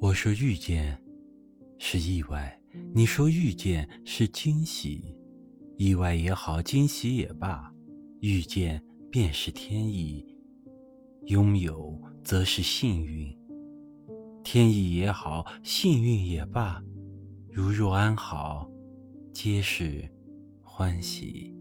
我说遇见是意外你说遇见是惊喜意外也好惊喜也罢遇见便是天意拥有则是幸运。天意也好幸运也罢如若安好皆是欢喜。